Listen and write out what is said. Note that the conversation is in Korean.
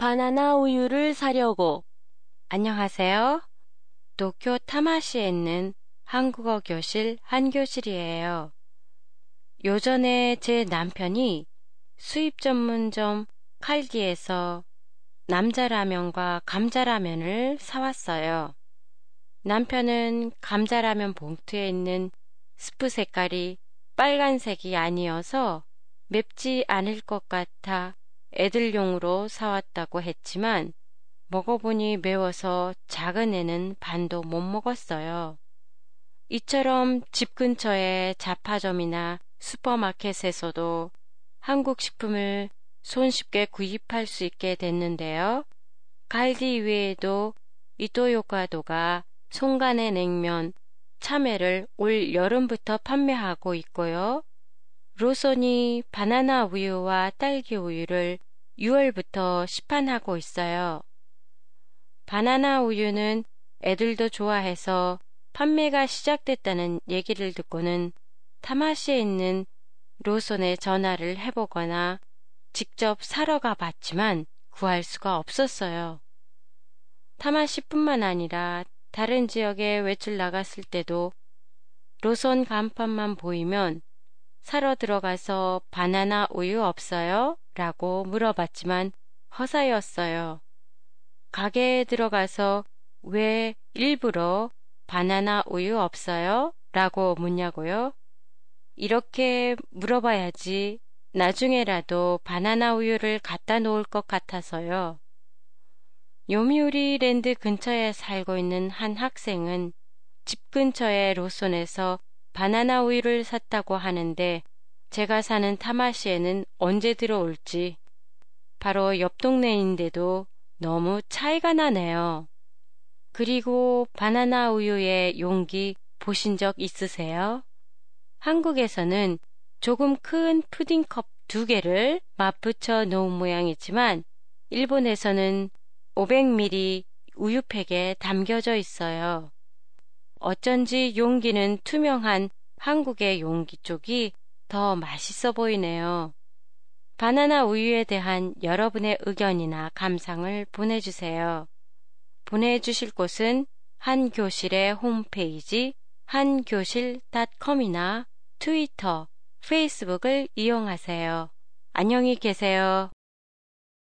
바나나 우유를 사려고. 안녕하세요. 도쿄 타마시에 있는 한국어 교실 한교실이에요. 요전에 제 남편이 수입 전문점 칼기에서 남자라면과 감자라면을 사왔어요. 남편은 감자라면 봉투에 있는 스프 색깔이 빨간색이 아니어서 맵지 않을 것 같아 애들용으로 사왔다고 했지만 먹어보니 매워서 작은 애는 반도 못 먹었어요. 이처럼 집 근처의 잡화점이나 슈퍼마켓에서도 한국 식품을 손쉽게 구입할 수 있게 됐는데요. 갈디 외에도 이토요카도가 송간의 냉면, 참외를 올 여름부터 판매하고 있고요. 로손이 바나나 우유와 딸기 우유를 6월부터 시판하고 있어요. 바나나 우유는 애들도 좋아해서 판매가 시작됐다는 얘기를 듣고는 타마시에 있는 로손에 전화를 해보거나 직접 사러 가 봤지만 구할 수가 없었어요. 타마시뿐만 아니라 다른 지역에 외출 나갔을 때도 로손 간판만 보이면 사러 들어가서 바나나 우유 없어요? 라고 물어봤지만 허사였어요. 가게에 들어가서 왜 일부러 바나나 우유 없어요? 라고 묻냐고요? 이렇게 물어봐야지 나중에라도 바나나 우유를 갖다 놓을 것 같아서요. 요미우리 랜드 근처에 살고 있는 한 학생은 집 근처의 로손에서 바나나 우유를 샀다고 하는데 제가 사는 타마시에는 언제 들어올지 바로 옆 동네인데도 너무 차이가 나네요. 그리고 바나나 우유의 용기 보신 적 있으세요? 한국에서는 조금 큰 푸딩컵 두 개를 맞붙여 놓은 모양이지만 일본에서는 500ml 우유팩에 담겨져 있어요. 어쩐지 용기는 투명한 한국의 용기 쪽이 더 맛있어 보이네요. 바나나 우유에 대한 여러분의 의견이나 감상을 보내주세요. 보내주실 곳은 한교실의 홈페이지 한교실.com이나 트위터, 페이스북을 이용하세요. 안녕히 계세요.